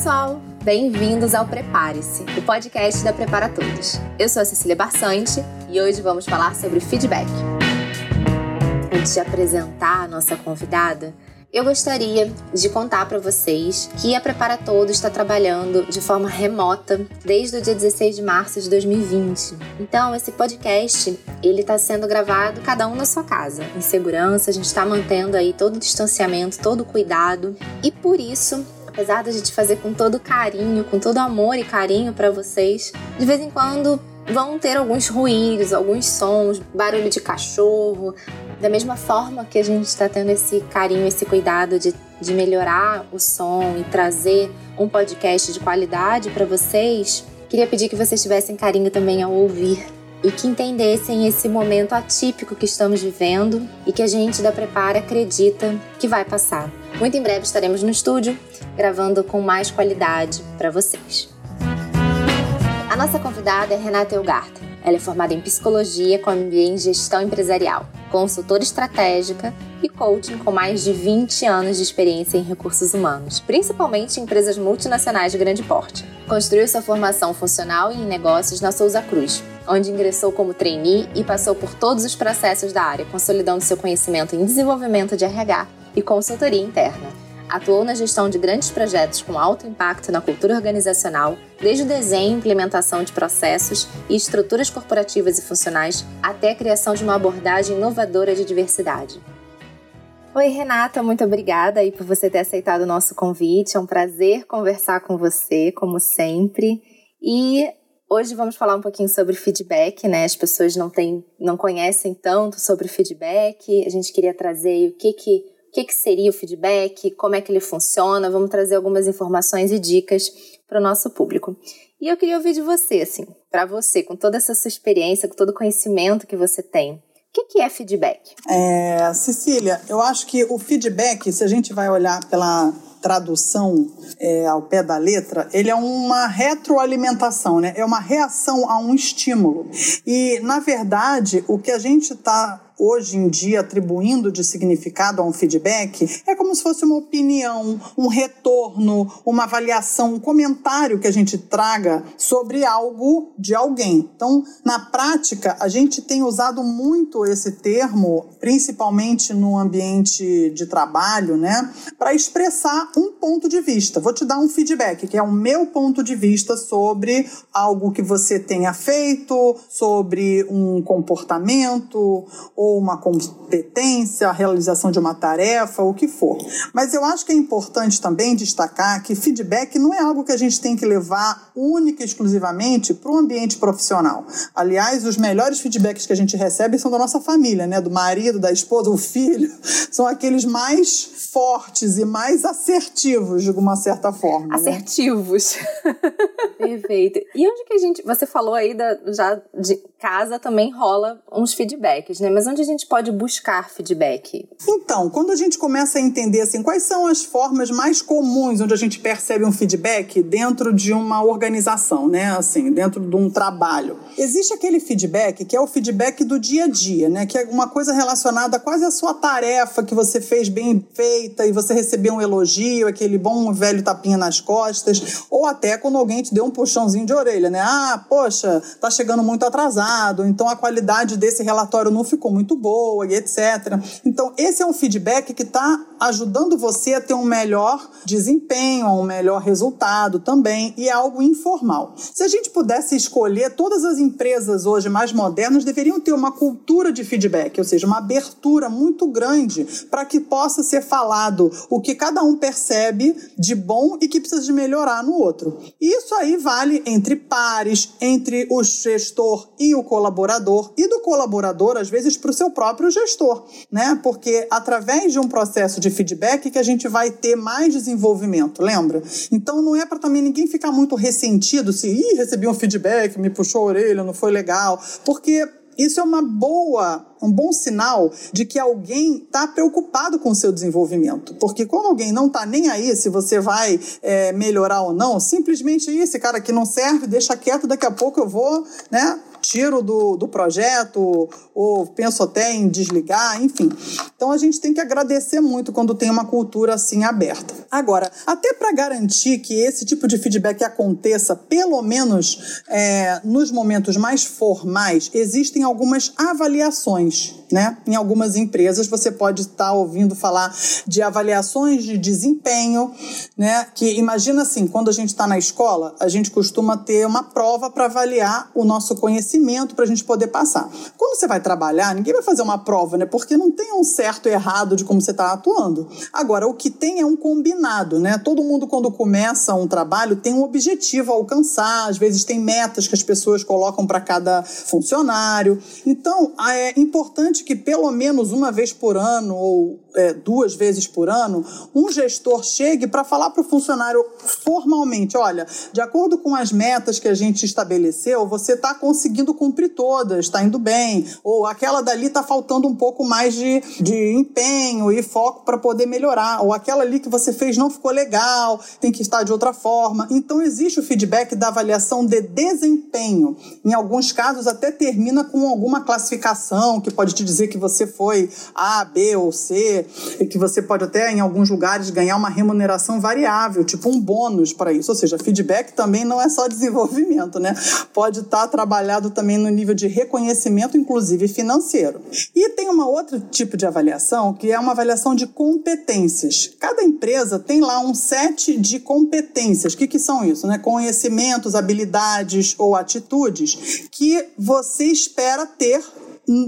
pessoal! Bem-vindos ao Prepare-se, o podcast da Prepara Todos. Eu sou a Cecília Barsante e hoje vamos falar sobre feedback. Antes de apresentar a nossa convidada, eu gostaria de contar para vocês que a Prepara Todos está trabalhando de forma remota desde o dia 16 de março de 2020. Então, esse podcast ele está sendo gravado cada um na sua casa, em segurança. A gente está mantendo aí todo o distanciamento, todo o cuidado e por isso apesar da gente fazer com todo carinho, com todo amor e carinho para vocês, de vez em quando vão ter alguns ruídos, alguns sons, barulho de cachorro, da mesma forma que a gente está tendo esse carinho, esse cuidado de, de melhorar o som e trazer um podcast de qualidade para vocês, queria pedir que vocês tivessem carinho também ao ouvir e que entendessem esse momento atípico que estamos vivendo e que a gente da Prepara acredita que vai passar. Muito em breve estaremos no estúdio gravando com mais qualidade para vocês. A nossa convidada é Renata Elgarten. Ela é formada em psicologia com MBA em gestão empresarial consultora estratégica e coaching com mais de 20 anos de experiência em recursos humanos, principalmente em empresas multinacionais de grande porte. Construiu sua formação funcional e em negócios na Souza Cruz, onde ingressou como trainee e passou por todos os processos da área, consolidando seu conhecimento em desenvolvimento de RH e consultoria interna. Atuou na gestão de grandes projetos com alto impacto na cultura organizacional, desde o desenho e implementação de processos e estruturas corporativas e funcionais até a criação de uma abordagem inovadora de diversidade. Oi, Renata, muito obrigada aí por você ter aceitado o nosso convite. É um prazer conversar com você, como sempre. E hoje vamos falar um pouquinho sobre feedback, né? As pessoas não, têm, não conhecem tanto sobre feedback. A gente queria trazer o que, que o que, que seria o feedback, como é que ele funciona, vamos trazer algumas informações e dicas para o nosso público. E eu queria ouvir de você, assim, para você, com toda essa sua experiência, com todo o conhecimento que você tem. O que, é feedback? É, Cecília, eu acho que o feedback, se a gente vai olhar pela tradução é, ao pé da letra, ele é uma retroalimentação, né? é uma reação a um estímulo. E, na verdade, o que a gente está hoje em dia atribuindo de significado a um feedback é como se fosse uma opinião, um retorno, uma avaliação, um comentário que a gente traga sobre algo de alguém. Então, na prática, a gente tem usado muito esse termo, principalmente no ambiente de trabalho, né, para expressar um ponto de vista. Vou te dar um feedback, que é o meu ponto de vista sobre algo que você tenha feito, sobre um comportamento ou uma competência, a realização de uma tarefa, o que for. Mas eu acho que é importante também destacar que feedback não é algo que a gente tem que levar única e exclusivamente para o ambiente profissional. Aliás, os melhores feedbacks que a gente recebe são da nossa família, né? Do marido, da esposa, o filho. São aqueles mais fortes e mais assertivos, de uma certa forma. Né? Assertivos. Né? Perfeito. E onde que a gente. Você falou aí da, já de casa também rola uns feedbacks, né? Mas onde a gente pode buscar feedback? Então, quando a gente começa a entender assim, quais são as formas mais comuns onde a gente percebe um feedback dentro de uma organização, né? Assim, dentro de um trabalho. Existe aquele feedback que é o feedback do dia a dia, né? Que é uma coisa relacionada quase à sua tarefa que você fez bem feita e você recebeu um elogio, aquele bom velho tapinha nas costas, ou até quando alguém te deu um puxãozinho de orelha, né? Ah, poxa, tá chegando muito atrasado, então a qualidade desse relatório não ficou muito boa e etc. Então, esse é um feedback que está ajudando você a ter um melhor desempenho, um melhor resultado também, e é algo informal. Se a gente pudesse escolher, todas as empresas hoje mais modernas deveriam ter uma cultura de feedback, ou seja, uma abertura muito grande para que possa ser falado o que cada um percebe de bom e que precisa de melhorar no outro. Isso aí vale entre pares, entre o gestor e o colaborador, e do colaborador, às vezes, para o seu próprio gestor, né? Porque através de um processo de feedback que a gente vai ter mais desenvolvimento, lembra? Então não é para também ninguém ficar muito ressentido se Ih, recebi um feedback, me puxou a orelha, não foi legal, porque isso é uma boa, um bom sinal de que alguém está preocupado com o seu desenvolvimento. Porque quando alguém não está nem aí se você vai é, melhorar ou não, simplesmente esse cara aqui não serve, deixa quieto, daqui a pouco eu vou, né? Tiro do, do projeto ou penso até em desligar, enfim. Então a gente tem que agradecer muito quando tem uma cultura assim aberta. Agora, até para garantir que esse tipo de feedback aconteça, pelo menos é, nos momentos mais formais, existem algumas avaliações. Né? Em algumas empresas você pode estar ouvindo falar de avaliações de desempenho, né? Que imagina assim, quando a gente está na escola, a gente costuma ter uma prova para avaliar o nosso conhecimento para a gente poder passar. Quando você vai trabalhar, ninguém vai fazer uma prova, né? Porque não tem um certo e errado de como você está atuando. Agora, o que tem é um combinado, né? Todo mundo quando começa um trabalho tem um objetivo a alcançar, às vezes tem metas que as pessoas colocam para cada funcionário. Então, é importante que pelo menos uma vez por ano ou é, duas vezes por ano, um gestor chegue para falar para o funcionário formalmente: olha, de acordo com as metas que a gente estabeleceu, você está conseguindo cumprir todas, está indo bem, ou aquela dali está faltando um pouco mais de, de empenho e foco para poder melhorar, ou aquela ali que você fez não ficou legal, tem que estar de outra forma. Então, existe o feedback da avaliação de desempenho. Em alguns casos, até termina com alguma classificação que pode te dizer que você foi A, B ou C e que você pode até, em alguns lugares, ganhar uma remuneração variável, tipo um bônus para isso. Ou seja, feedback também não é só desenvolvimento, né? Pode estar tá trabalhado também no nível de reconhecimento, inclusive financeiro. E tem uma outro tipo de avaliação, que é uma avaliação de competências. Cada empresa tem lá um set de competências. O que, que são isso? Né? Conhecimentos, habilidades ou atitudes que você espera ter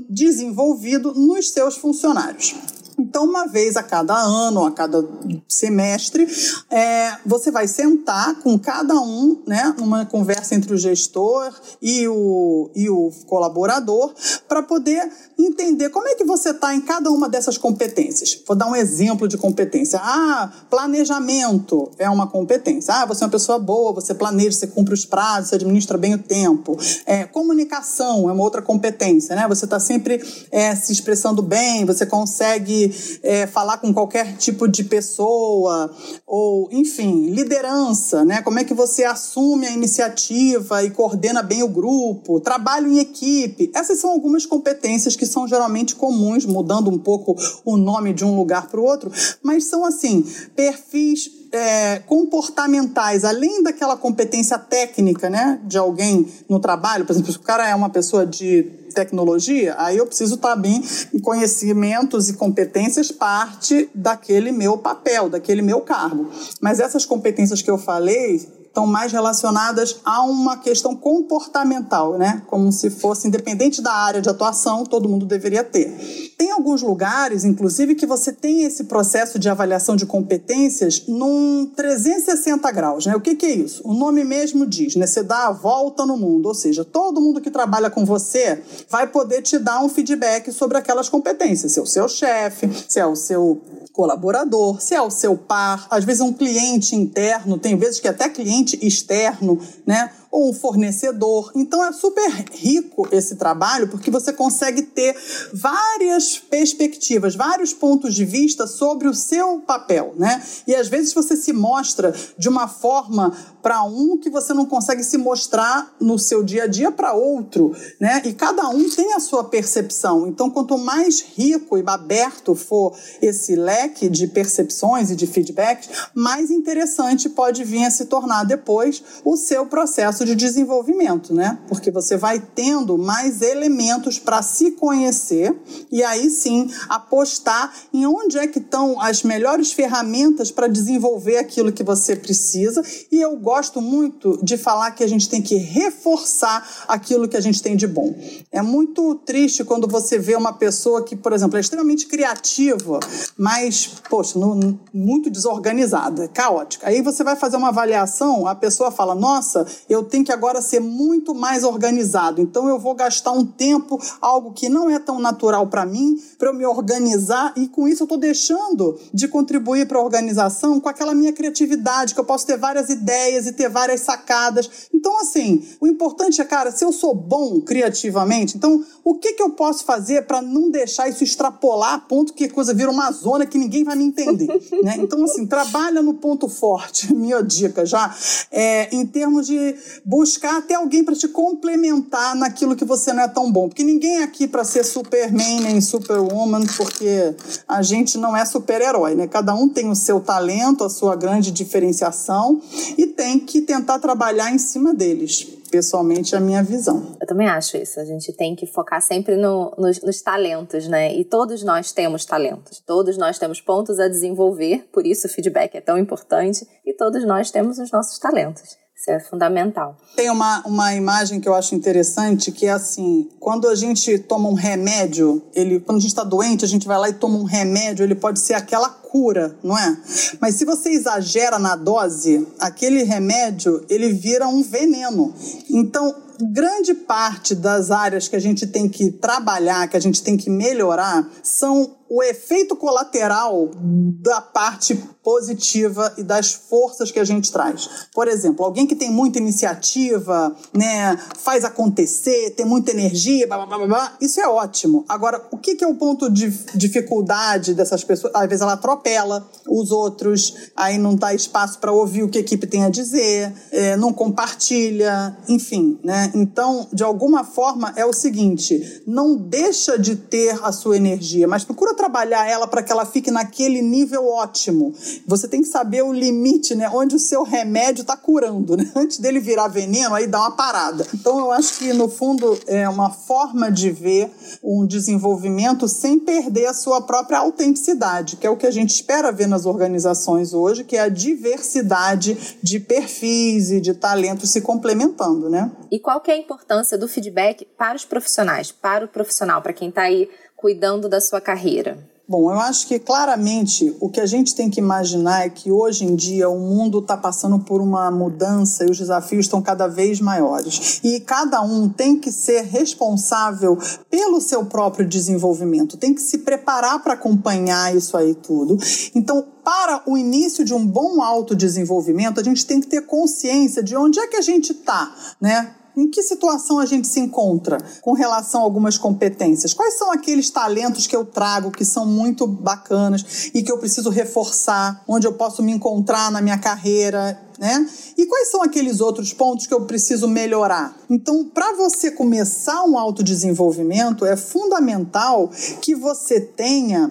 desenvolvido nos seus funcionários. Então, uma vez a cada ano, a cada semestre, é, você vai sentar com cada um, né, numa conversa entre o gestor e o, e o colaborador, para poder entender como é que você está em cada uma dessas competências. Vou dar um exemplo de competência. Ah, planejamento é uma competência. Ah, você é uma pessoa boa, você planeja, você cumpre os prazos, você administra bem o tempo. É, comunicação é uma outra competência, né? Você está sempre é, se expressando bem, você consegue é, falar com qualquer tipo de pessoa, ou, enfim, liderança, né? Como é que você assume a iniciativa e coordena bem o grupo, trabalho em equipe. Essas são algumas competências que são geralmente comuns, mudando um pouco o nome de um lugar para o outro, mas são, assim, perfis é, comportamentais, além daquela competência técnica, né, de alguém no trabalho, por exemplo, se o cara é uma pessoa de tecnologia, aí eu preciso estar bem em conhecimentos e competências parte daquele meu papel, daquele meu cargo. Mas essas competências que eu falei estão mais relacionadas a uma questão comportamental, né? Como se fosse independente da área de atuação, todo mundo deveria ter. Tem alguns lugares, inclusive, que você tem esse processo de avaliação de competências num 360 graus, né? O que, que é isso? O nome mesmo diz, né? Você dá a volta no mundo, ou seja, todo mundo que trabalha com você vai poder te dar um feedback sobre aquelas competências. Se é o seu chefe, se é o seu colaborador, se é o seu par, às vezes um cliente interno, tem vezes que até cliente externo, né? Ou um fornecedor. Então é super rico esse trabalho porque você consegue ter várias perspectivas, vários pontos de vista sobre o seu papel, né? E às vezes você se mostra de uma forma para um que você não consegue se mostrar no seu dia a dia para outro, né? E cada um tem a sua percepção. Então, quanto mais rico e aberto for esse leque de percepções e de feedbacks, mais interessante pode vir a se tornar depois o seu processo processo de desenvolvimento, né? Porque você vai tendo mais elementos para se conhecer e aí sim apostar em onde é que estão as melhores ferramentas para desenvolver aquilo que você precisa. E eu gosto muito de falar que a gente tem que reforçar aquilo que a gente tem de bom. É muito triste quando você vê uma pessoa que, por exemplo, é extremamente criativa, mas, poxa, no, muito desorganizada, caótica. Aí você vai fazer uma avaliação, a pessoa fala: Nossa, eu tem que agora ser muito mais organizado. Então eu vou gastar um tempo, algo que não é tão natural para mim, para eu me organizar e com isso eu estou deixando de contribuir para a organização com aquela minha criatividade, que eu posso ter várias ideias e ter várias sacadas. Então assim, o importante é, cara, se eu sou bom criativamente, então o que, que eu posso fazer para não deixar isso extrapolar a ponto que a coisa vira uma zona que ninguém vai me entender? né? Então, assim, trabalha no ponto forte, minha dica já, é, em termos de buscar até alguém para te complementar naquilo que você não é tão bom. Porque ninguém é aqui para ser Superman nem Superwoman, porque a gente não é super-herói, né? Cada um tem o seu talento, a sua grande diferenciação e tem que tentar trabalhar em cima deles pessoalmente, a minha visão. Eu também acho isso. A gente tem que focar sempre no, nos, nos, talentos, né? E todos nós temos talentos. Todos nós temos pontos a desenvolver, por isso o feedback é tão importante. E todos nós temos os nossos talentos. Isso é fundamental. Tem uma, uma imagem que eu acho interessante, que é assim, quando a gente toma um remédio, ele, quando a gente está doente, a gente vai lá e toma um remédio, ele pode ser aquela cura, não é? Mas se você exagera na dose, aquele remédio, ele vira um veneno. Então, grande parte das áreas que a gente tem que trabalhar, que a gente tem que melhorar, são o efeito colateral da parte positiva e das forças que a gente traz. Por exemplo, alguém que tem muita iniciativa, né, faz acontecer, tem muita energia, blá, blá, blá, blá, isso é ótimo. Agora, o que, que é o ponto de dificuldade dessas pessoas? Às vezes ela atropela os outros, aí não dá espaço para ouvir o que a equipe tem a dizer, é, não compartilha, enfim, né? Então, de alguma forma, é o seguinte: não deixa de ter a sua energia, mas procura trabalhar ela para que ela fique naquele nível ótimo. Você tem que saber o limite, né? Onde o seu remédio está curando, né? Antes dele virar veneno, aí dá uma parada. Então, eu acho que, no fundo, é uma forma de ver um desenvolvimento sem perder a sua própria autenticidade, que é o que a gente espera ver nas organizações hoje, que é a diversidade de perfis e de talentos se complementando, né? E qual que é a importância do feedback para os profissionais, para o profissional, para quem está aí cuidando da sua carreira? Bom, eu acho que claramente o que a gente tem que imaginar é que hoje em dia o mundo está passando por uma mudança e os desafios estão cada vez maiores. E cada um tem que ser responsável pelo seu próprio desenvolvimento, tem que se preparar para acompanhar isso aí tudo. Então, para o início de um bom autodesenvolvimento, a gente tem que ter consciência de onde é que a gente está, né? Em que situação a gente se encontra com relação a algumas competências? Quais são aqueles talentos que eu trago que são muito bacanas e que eu preciso reforçar, onde eu posso me encontrar na minha carreira? Né? E quais são aqueles outros pontos que eu preciso melhorar? Então, para você começar um autodesenvolvimento, é fundamental que você tenha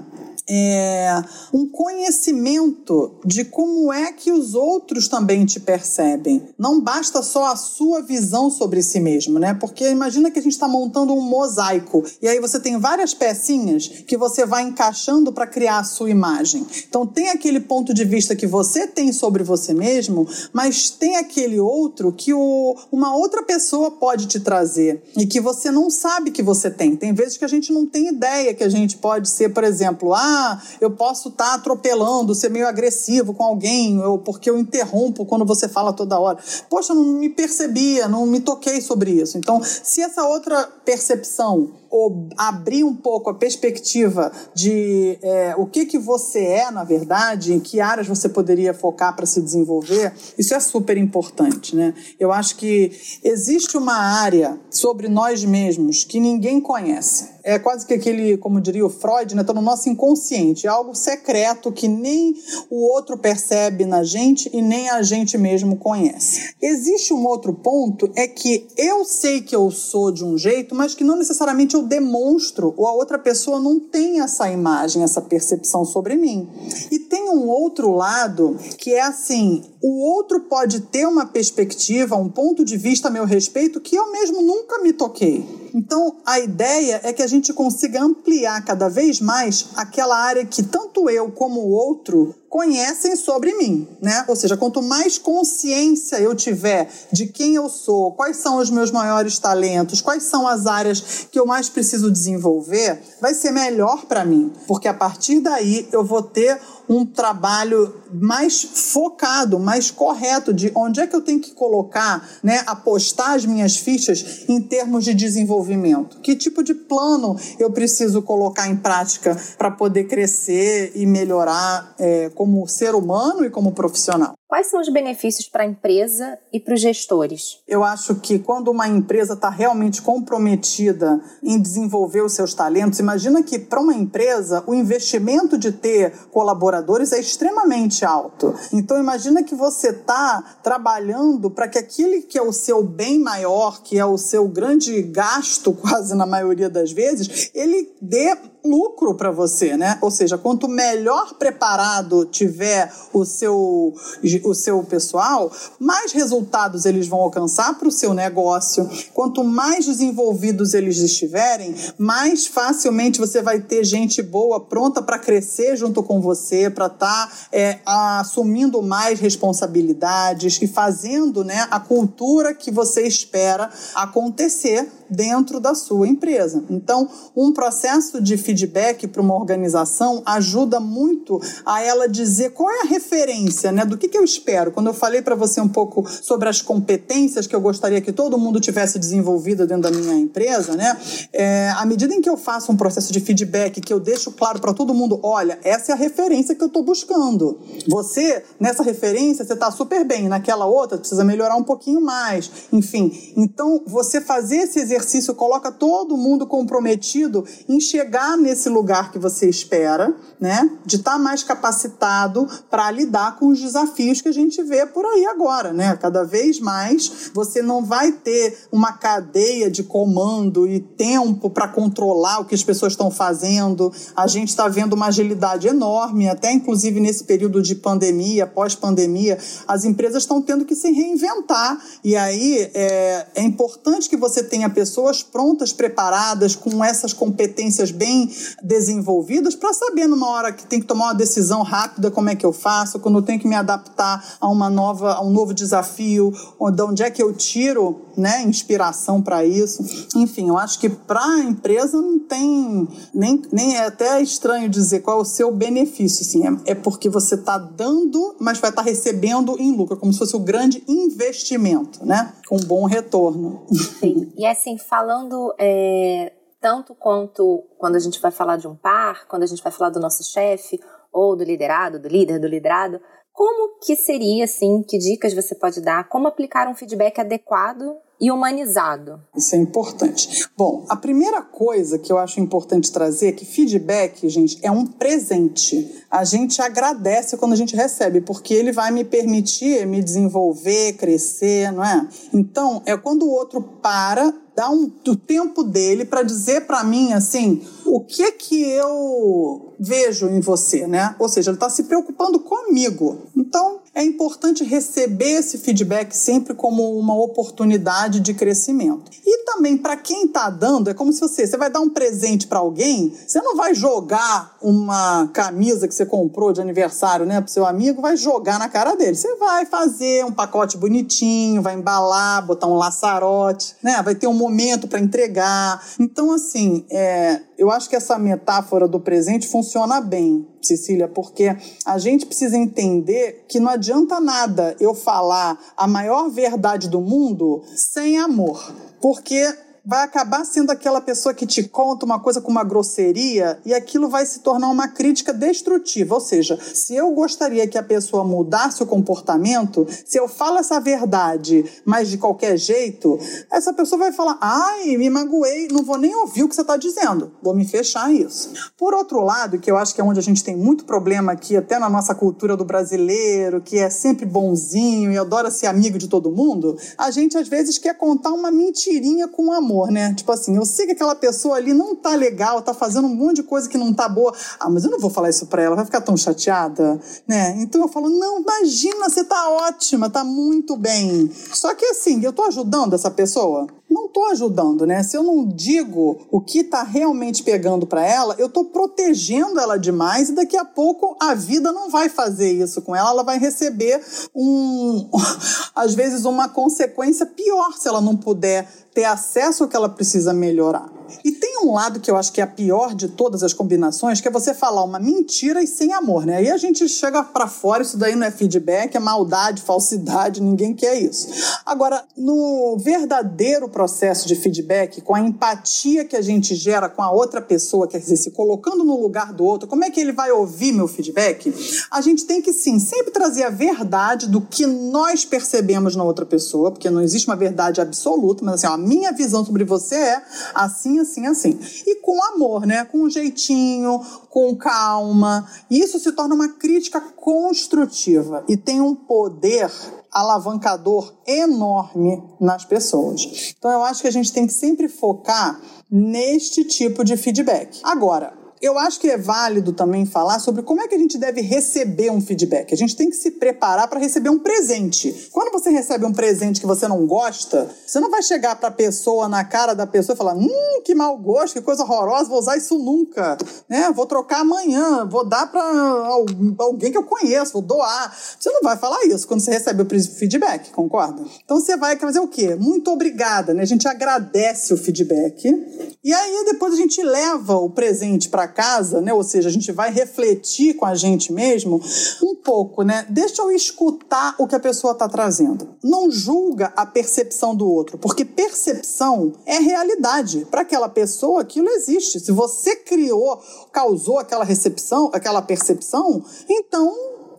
é, um conhecimento de como é que os outros também te percebem. Não basta só a sua visão sobre si mesmo, né? Porque imagina que a gente está montando um mosaico e aí você tem várias pecinhas que você vai encaixando para criar a sua imagem. Então tem aquele ponto de vista que você tem sobre você mesmo, mas tem aquele outro que o, uma outra pessoa pode te trazer e que você não sabe que você tem. Tem vezes que a gente não tem ideia que a gente pode ser, por exemplo, ah, ah, eu posso estar tá atropelando, ser meio agressivo com alguém, ou porque eu interrompo quando você fala toda hora. Poxa, não me percebia, não me toquei sobre isso. Então, se essa outra percepção abrir um pouco a perspectiva de é, o que, que você é, na verdade, em que áreas você poderia focar para se desenvolver, isso é super importante. Né? Eu acho que existe uma área sobre nós mesmos que ninguém conhece. É quase que aquele, como diria o Freud, né? Tá no nosso inconsciente. É algo secreto que nem o outro percebe na gente e nem a gente mesmo conhece. Existe um outro ponto, é que eu sei que eu sou de um jeito, mas que não necessariamente eu eu demonstro ou a outra pessoa não tem essa imagem, essa percepção sobre mim. E tem um outro lado que é assim: o outro pode ter uma perspectiva, um ponto de vista a meu respeito que eu mesmo nunca me toquei. Então, a ideia é que a gente consiga ampliar cada vez mais aquela área que tanto eu como o outro conhecem sobre mim, né? Ou seja, quanto mais consciência eu tiver de quem eu sou, quais são os meus maiores talentos, quais são as áreas que eu mais preciso desenvolver, vai ser melhor para mim, porque a partir daí eu vou ter um trabalho mais focado, mais correto de onde é que eu tenho que colocar, né, apostar as minhas fichas em termos de desenvolvimento. Que tipo de plano eu preciso colocar em prática para poder crescer e melhorar é, como ser humano e como profissional. Quais são os benefícios para a empresa e para os gestores? Eu acho que quando uma empresa está realmente comprometida em desenvolver os seus talentos, imagina que para uma empresa o investimento de ter colaboradores é extremamente alto. Então imagina que você está trabalhando para que aquele que é o seu bem maior, que é o seu grande gasto, quase na maioria das vezes, ele dê lucro para você, né? Ou seja, quanto melhor preparado tiver o seu, o seu pessoal, mais resultados eles vão alcançar para o seu negócio. Quanto mais desenvolvidos eles estiverem, mais facilmente você vai ter gente boa pronta para crescer junto com você, para estar tá, é, assumindo mais responsabilidades e fazendo né, a cultura que você espera acontecer dentro da sua empresa. Então, um processo de feedback para uma organização ajuda muito a ela dizer qual é a referência, né, do que, que eu espero. Quando eu falei para você um pouco sobre as competências que eu gostaria que todo mundo tivesse desenvolvido dentro da minha empresa, né, é, à medida em que eu faço um processo de feedback, que eu deixo claro para todo mundo, olha, essa é a referência que eu estou buscando. Você, nessa referência, você está super bem, naquela outra, precisa melhorar um pouquinho mais. Enfim, então você fazer esse exercício coloca todo mundo comprometido em chegar nesse lugar que você espera, né? De estar tá mais capacitado para lidar com os desafios que a gente vê por aí agora, né? Cada vez mais você não vai ter uma cadeia de comando e tempo para controlar o que as pessoas estão fazendo. A gente está vendo uma agilidade enorme, até inclusive nesse período de pandemia, pós-pandemia, as empresas estão tendo que se reinventar. E aí é, é importante que você tenha pessoas pessoas prontas, preparadas, com essas competências bem desenvolvidas, para saber numa hora que tem que tomar uma decisão rápida como é que eu faço, quando eu tenho que me adaptar a uma nova, a um novo desafio, de onde é que eu tiro né, inspiração para isso. Enfim, eu acho que para a empresa não tem nem, nem é até estranho dizer qual é o seu benefício, assim, é, é porque você está dando, mas vai estar tá recebendo em lucro, como se fosse o um grande investimento, né, com bom retorno. Sim. E assim, falando é, tanto quanto quando a gente vai falar de um par, quando a gente vai falar do nosso chefe, ou do liderado, do líder, do liderado, como que seria, assim, que dicas você pode dar? Como aplicar um feedback adequado e humanizado? Isso é importante. Bom, a primeira coisa que eu acho importante trazer é que feedback, gente, é um presente. A gente agradece quando a gente recebe, porque ele vai me permitir me desenvolver, crescer, não é? Então, é quando o outro para dá um, o tempo dele para dizer para mim assim o que que eu vejo em você, né? Ou seja, ele está se preocupando comigo. Então é importante receber esse feedback sempre como uma oportunidade de crescimento. E também para quem está dando, é como se você, você vai dar um presente para alguém, você não vai jogar uma camisa que você comprou de aniversário, né, pro seu amigo, vai jogar na cara dele. Você vai fazer um pacote bonitinho, vai embalar, botar um laçarote, né, vai ter um momento para entregar. Então assim, é, eu acho que essa metáfora do presente funciona bem, Cecília, porque a gente precisa entender que não adianta nada eu falar a maior verdade do mundo sem amor. Porque vai acabar sendo aquela pessoa que te conta uma coisa com uma grosseria e aquilo vai se tornar uma crítica destrutiva. Ou seja, se eu gostaria que a pessoa mudasse o comportamento, se eu falo essa verdade, mas de qualquer jeito, essa pessoa vai falar: ai, me magoei, não vou nem ouvir o que você está dizendo, vou me fechar isso. Por outro lado, que eu acho que é onde a gente tem muito problema aqui, até na nossa cultura do brasileiro, que é sempre bonzinho e adora ser amigo de todo mundo, a gente às vezes quer contar uma mentirinha com amor amor, né? Tipo assim, eu sei que aquela pessoa ali não tá legal, tá fazendo um monte de coisa que não tá boa. Ah, mas eu não vou falar isso pra ela, vai ficar tão chateada, né? Então eu falo, não, imagina, você tá ótima, tá muito bem. Só que assim, eu tô ajudando essa pessoa? Não estou ajudando, né? Se eu não digo o que está realmente pegando para ela, eu estou protegendo ela demais e daqui a pouco a vida não vai fazer isso com ela, ela vai receber um, às vezes uma consequência pior se ela não puder ter acesso ao que ela precisa melhorar. E tem um lado que eu acho que é a pior de todas as combinações, que é você falar uma mentira e sem amor, né? Aí a gente chega para fora, isso daí não é feedback, é maldade, falsidade, ninguém quer isso. Agora, no verdadeiro processo de feedback, com a empatia que a gente gera com a outra pessoa, quer dizer, se colocando no lugar do outro, como é que ele vai ouvir meu feedback? A gente tem que sim sempre trazer a verdade do que nós percebemos na outra pessoa, porque não existe uma verdade absoluta, mas assim, ó, a minha visão sobre você é assim, assim, assim. E com amor, né? Com jeitinho, com calma. Isso se torna uma crítica construtiva e tem um poder alavancador enorme nas pessoas. Então eu acho que a gente tem que sempre focar neste tipo de feedback. Agora, eu acho que é válido também falar sobre como é que a gente deve receber um feedback. A gente tem que se preparar para receber um presente. Quando você recebe um presente que você não gosta, você não vai chegar para a pessoa na cara da pessoa e falar: "Hum, que mau gosto, que coisa horrorosa, vou usar isso nunca", né? Vou trocar amanhã, vou dar para alguém que eu conheço, vou doar. Você não vai falar isso quando você recebe o feedback, concorda? Então você vai fazer o quê? Muito obrigada, né? A gente agradece o feedback. E aí depois a gente leva o presente para casa, né? Ou seja, a gente vai refletir com a gente mesmo um pouco, né? Deixa eu escutar o que a pessoa está trazendo. Não julga a percepção do outro, porque percepção é realidade. Para aquela pessoa, aquilo existe. Se você criou, causou aquela recepção, aquela percepção, então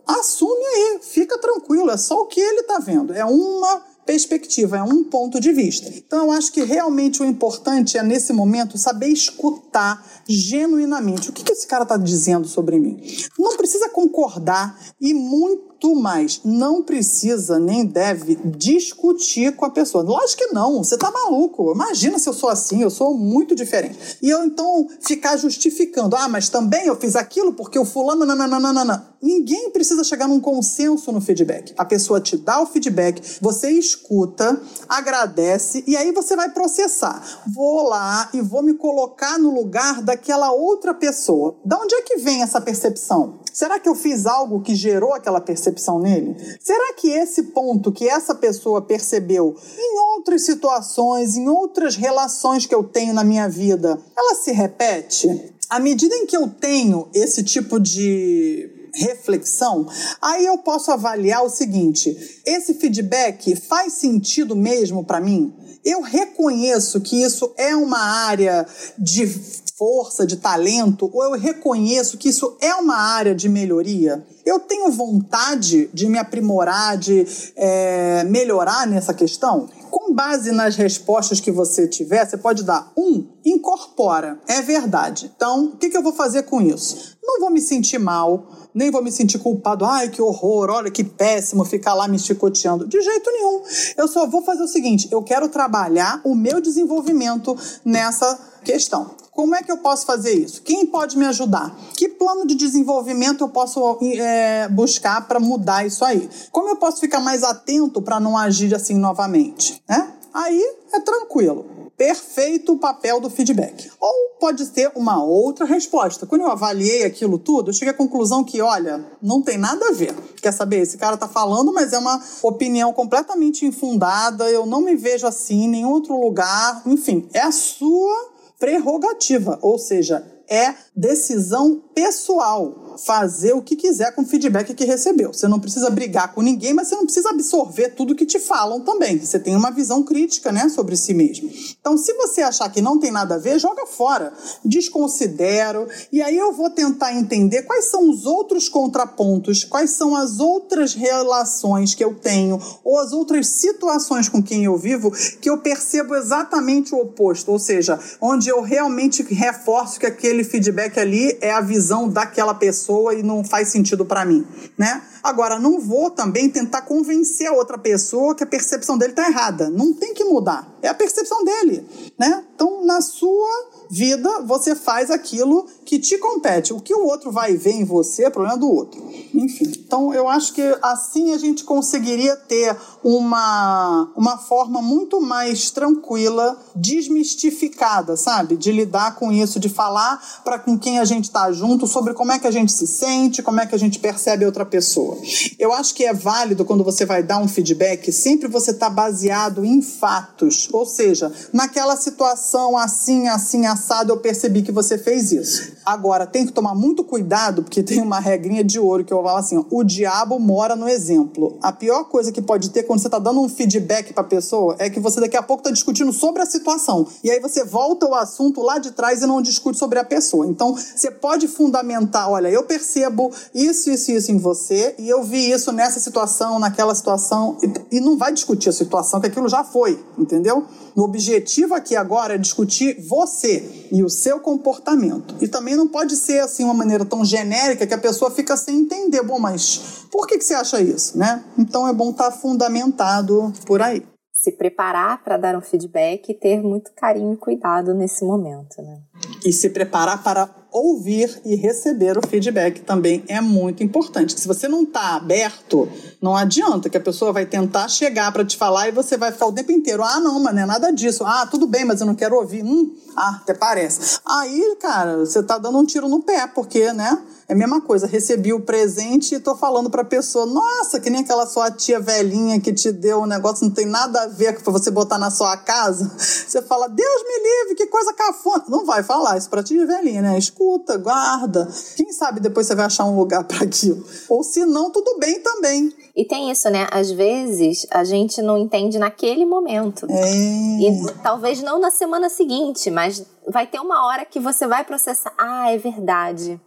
assume aí, fica tranquilo, é só o que ele está vendo. É uma perspectiva, é um ponto de vista. Então, eu acho que realmente o importante é, nesse momento, saber escutar genuinamente o que, esse cara está dizendo sobre mim. Não precisa concordar e muito muito mais não precisa nem deve discutir com a pessoa. Lógico que não, você tá maluco. Imagina se eu sou assim, eu sou muito diferente. E eu então ficar justificando, ah, mas também eu fiz aquilo porque o fulano, nananana. Ninguém precisa chegar num consenso no feedback. A pessoa te dá o feedback, você escuta, agradece e aí você vai processar. Vou lá e vou me colocar no lugar daquela outra pessoa. Da onde é que vem essa percepção? Será que eu fiz algo que gerou aquela percepção nele? Será que esse ponto que essa pessoa percebeu em outras situações, em outras relações que eu tenho na minha vida, ela se repete? À medida em que eu tenho esse tipo de reflexão, aí eu posso avaliar o seguinte: esse feedback faz sentido mesmo para mim? Eu reconheço que isso é uma área de força, de talento, ou eu reconheço que isso é uma área de melhoria? Eu tenho vontade de me aprimorar, de é, melhorar nessa questão? Base nas respostas que você tiver, você pode dar um, incorpora, é verdade. Então, o que, que eu vou fazer com isso? Não vou me sentir mal, nem vou me sentir culpado. Ai, que horror, olha que péssimo ficar lá me chicoteando. De jeito nenhum. Eu só vou fazer o seguinte: eu quero trabalhar o meu desenvolvimento nessa questão. Como é que eu posso fazer isso? Quem pode me ajudar? Que plano de desenvolvimento eu posso é, buscar para mudar isso aí? Como eu posso ficar mais atento para não agir assim novamente? Né? Aí é tranquilo perfeito o papel do feedback. Ou pode ter uma outra resposta. Quando eu avaliei aquilo tudo, eu cheguei à conclusão que, olha, não tem nada a ver. Quer saber? Esse cara tá falando, mas é uma opinião completamente infundada, eu não me vejo assim em nenhum outro lugar. Enfim, é a sua prerrogativa, ou seja, é decisão pessoal fazer o que quiser com o feedback que recebeu. Você não precisa brigar com ninguém, mas você não precisa absorver tudo que te falam também. Você tem uma visão crítica, né, sobre si mesmo. Então, se você achar que não tem nada a ver, joga fora. Desconsidero. E aí eu vou tentar entender quais são os outros contrapontos, quais são as outras relações que eu tenho ou as outras situações com quem eu vivo que eu percebo exatamente o oposto, ou seja, onde eu realmente reforço que aquele feedback ali é a visão daquela pessoa pessoa e não faz sentido para mim, né? Agora, não vou também tentar convencer a outra pessoa que a percepção dele tá errada. Não tem que mudar. É a percepção dele, né? Então, na sua vida, você faz aquilo que te compete. O que o outro vai ver em você é problema do outro. Enfim, então eu acho que assim a gente conseguiria ter uma, uma forma muito mais tranquila, desmistificada, sabe? De lidar com isso, de falar para com quem a gente está junto sobre como é que a gente se sente, como é que a gente percebe outra pessoa. Eu acho que é válido quando você vai dar um feedback, sempre você está baseado em fatos. Ou seja, naquela situação assim, assim, assado, eu percebi que você fez isso. Agora, tem que tomar muito cuidado, porque tem uma regrinha de ouro que eu falo assim: ó, o diabo mora no exemplo. A pior coisa que pode ter quando você está dando um feedback para a pessoa é que você daqui a pouco está discutindo sobre a situação. E aí você volta o assunto lá de trás e não discute sobre a pessoa. Então, você pode fundamentar: olha, eu percebo isso, isso e isso em você, e eu vi isso nessa situação, naquela situação, e, e não vai discutir a situação, que aquilo já foi, entendeu? O objetivo aqui agora é discutir você e o seu comportamento. E também não pode ser assim uma maneira tão genérica que a pessoa fica sem entender. Bom, mas por que, que você acha isso, né? Então é bom estar tá fundamentado por aí. Se preparar para dar um feedback e ter muito carinho e cuidado nesse momento, né? E se preparar para ouvir e receber o feedback também é muito importante. Se você não está aberto, não adianta que a pessoa vai tentar chegar para te falar e você vai ficar o tempo inteiro. Ah, não, mas não é nada disso. Ah, tudo bem, mas eu não quero ouvir. Hum, ah, até parece. Aí, cara, você está dando um tiro no pé, porque, né? É a mesma coisa, recebi o presente e tô falando pra pessoa, nossa, que nem aquela sua tia velhinha que te deu um negócio, não tem nada a ver com você botar na sua casa. Você fala, Deus me livre, que coisa cafona. Não vai falar isso pra tia velhinha, né? Escuta, guarda. Quem sabe depois você vai achar um lugar para aquilo. Ou se não, tudo bem também. E tem isso, né? Às vezes a gente não entende naquele momento. É. E talvez não na semana seguinte, mas vai ter uma hora que você vai processar. Ah, é verdade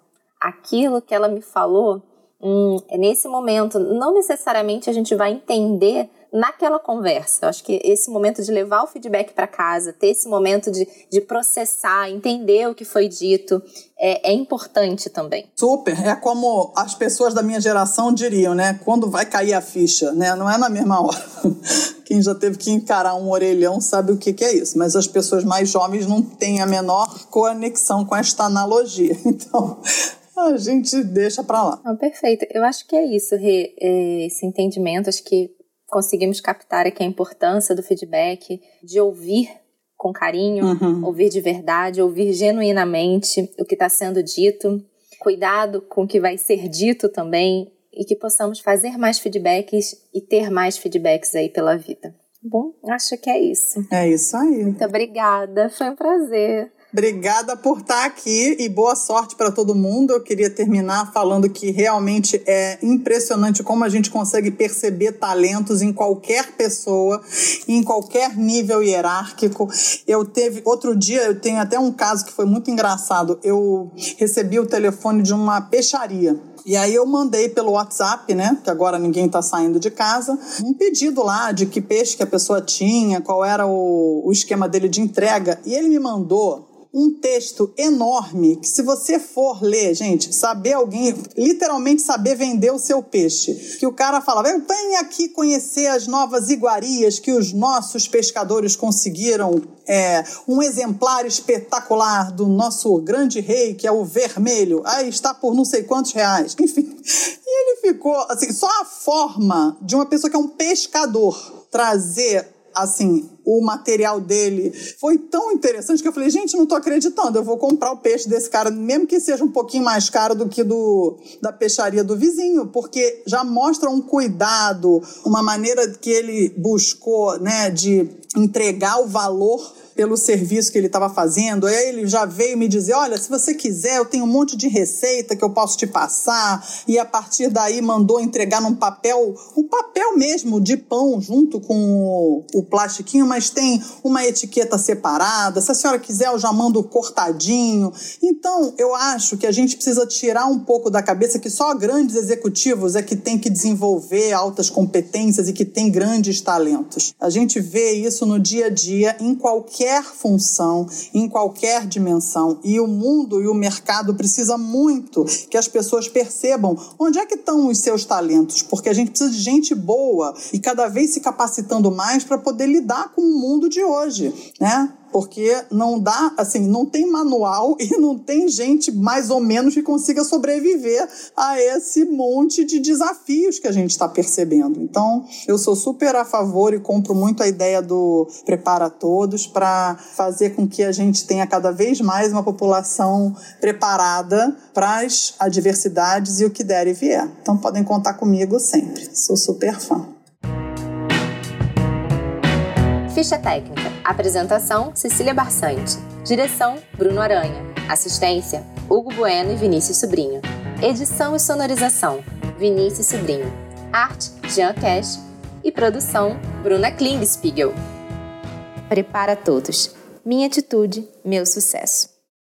aquilo que ela me falou, hum, é nesse momento, não necessariamente a gente vai entender naquela conversa. Eu acho que esse momento de levar o feedback para casa, ter esse momento de, de processar, entender o que foi dito, é, é, importante também. Super. É como as pessoas da minha geração diriam, né? Quando vai cair a ficha, né? Não é na mesma hora. Quem já teve que encarar um orelhão sabe o que, que é isso. Mas as pessoas mais jovens não têm a menor conexão com esta analogia. Então, a gente deixa para lá. Não, perfeito. Eu acho que é isso, Rê, é, esse entendimento. Acho que conseguimos captar aqui a importância do feedback, de ouvir com carinho, uhum. ouvir de verdade, ouvir genuinamente o que está sendo dito, cuidado com o que vai ser dito também e que possamos fazer mais feedbacks e ter mais feedbacks aí pela vida. Bom, acho que é isso. É isso aí. Muito obrigada, foi um prazer. Obrigada por estar aqui e boa sorte para todo mundo. Eu queria terminar falando que realmente é impressionante como a gente consegue perceber talentos em qualquer pessoa, em qualquer nível hierárquico. Eu teve outro dia, eu tenho até um caso que foi muito engraçado. Eu recebi o telefone de uma peixaria. E aí eu mandei pelo WhatsApp, né? Que agora ninguém está saindo de casa, um pedido lá de que peixe que a pessoa tinha, qual era o, o esquema dele de entrega. E ele me mandou um texto enorme que se você for ler, gente, saber alguém, literalmente saber vender o seu peixe, que o cara falava, eu venho aqui conhecer as novas iguarias que os nossos pescadores conseguiram, é, um exemplar espetacular do nosso grande rei, que é o vermelho, aí está por não sei quantos reais, enfim. E ele ficou, assim, só a forma de uma pessoa que é um pescador trazer assim, o material dele foi tão interessante que eu falei, gente, não tô acreditando, eu vou comprar o peixe desse cara, mesmo que seja um pouquinho mais caro do que do da peixaria do vizinho, porque já mostra um cuidado, uma maneira que ele buscou, né, de entregar o valor pelo serviço que ele estava fazendo. Aí ele já veio me dizer: olha, se você quiser, eu tenho um monte de receita que eu posso te passar. E a partir daí mandou entregar num papel, um papel mesmo de pão junto com o, o plastiquinho, mas tem uma etiqueta separada. Se a senhora quiser, eu já mando cortadinho. Então, eu acho que a gente precisa tirar um pouco da cabeça que só grandes executivos é que tem que desenvolver altas competências e que tem grandes talentos. A gente vê isso no dia a dia em qualquer qualquer função, em qualquer dimensão. E o mundo e o mercado precisa muito que as pessoas percebam onde é que estão os seus talentos, porque a gente precisa de gente boa e cada vez se capacitando mais para poder lidar com o mundo de hoje, né? Porque não dá, assim, não tem manual e não tem gente mais ou menos que consiga sobreviver a esse monte de desafios que a gente está percebendo. Então, eu sou super a favor e compro muito a ideia do Prepara Todos para fazer com que a gente tenha cada vez mais uma população preparada para as adversidades e o que der e vier. Então, podem contar comigo sempre. Sou super fã. Ficha técnica. Apresentação: Cecília Barçante. Direção: Bruno Aranha. Assistência: Hugo Bueno e Vinícius Sobrinho. Edição e sonorização: Vinícius Sobrinho. Arte: Jean Cash. E produção: Bruna Klingspiegel. Prepara todos. Minha atitude, meu sucesso.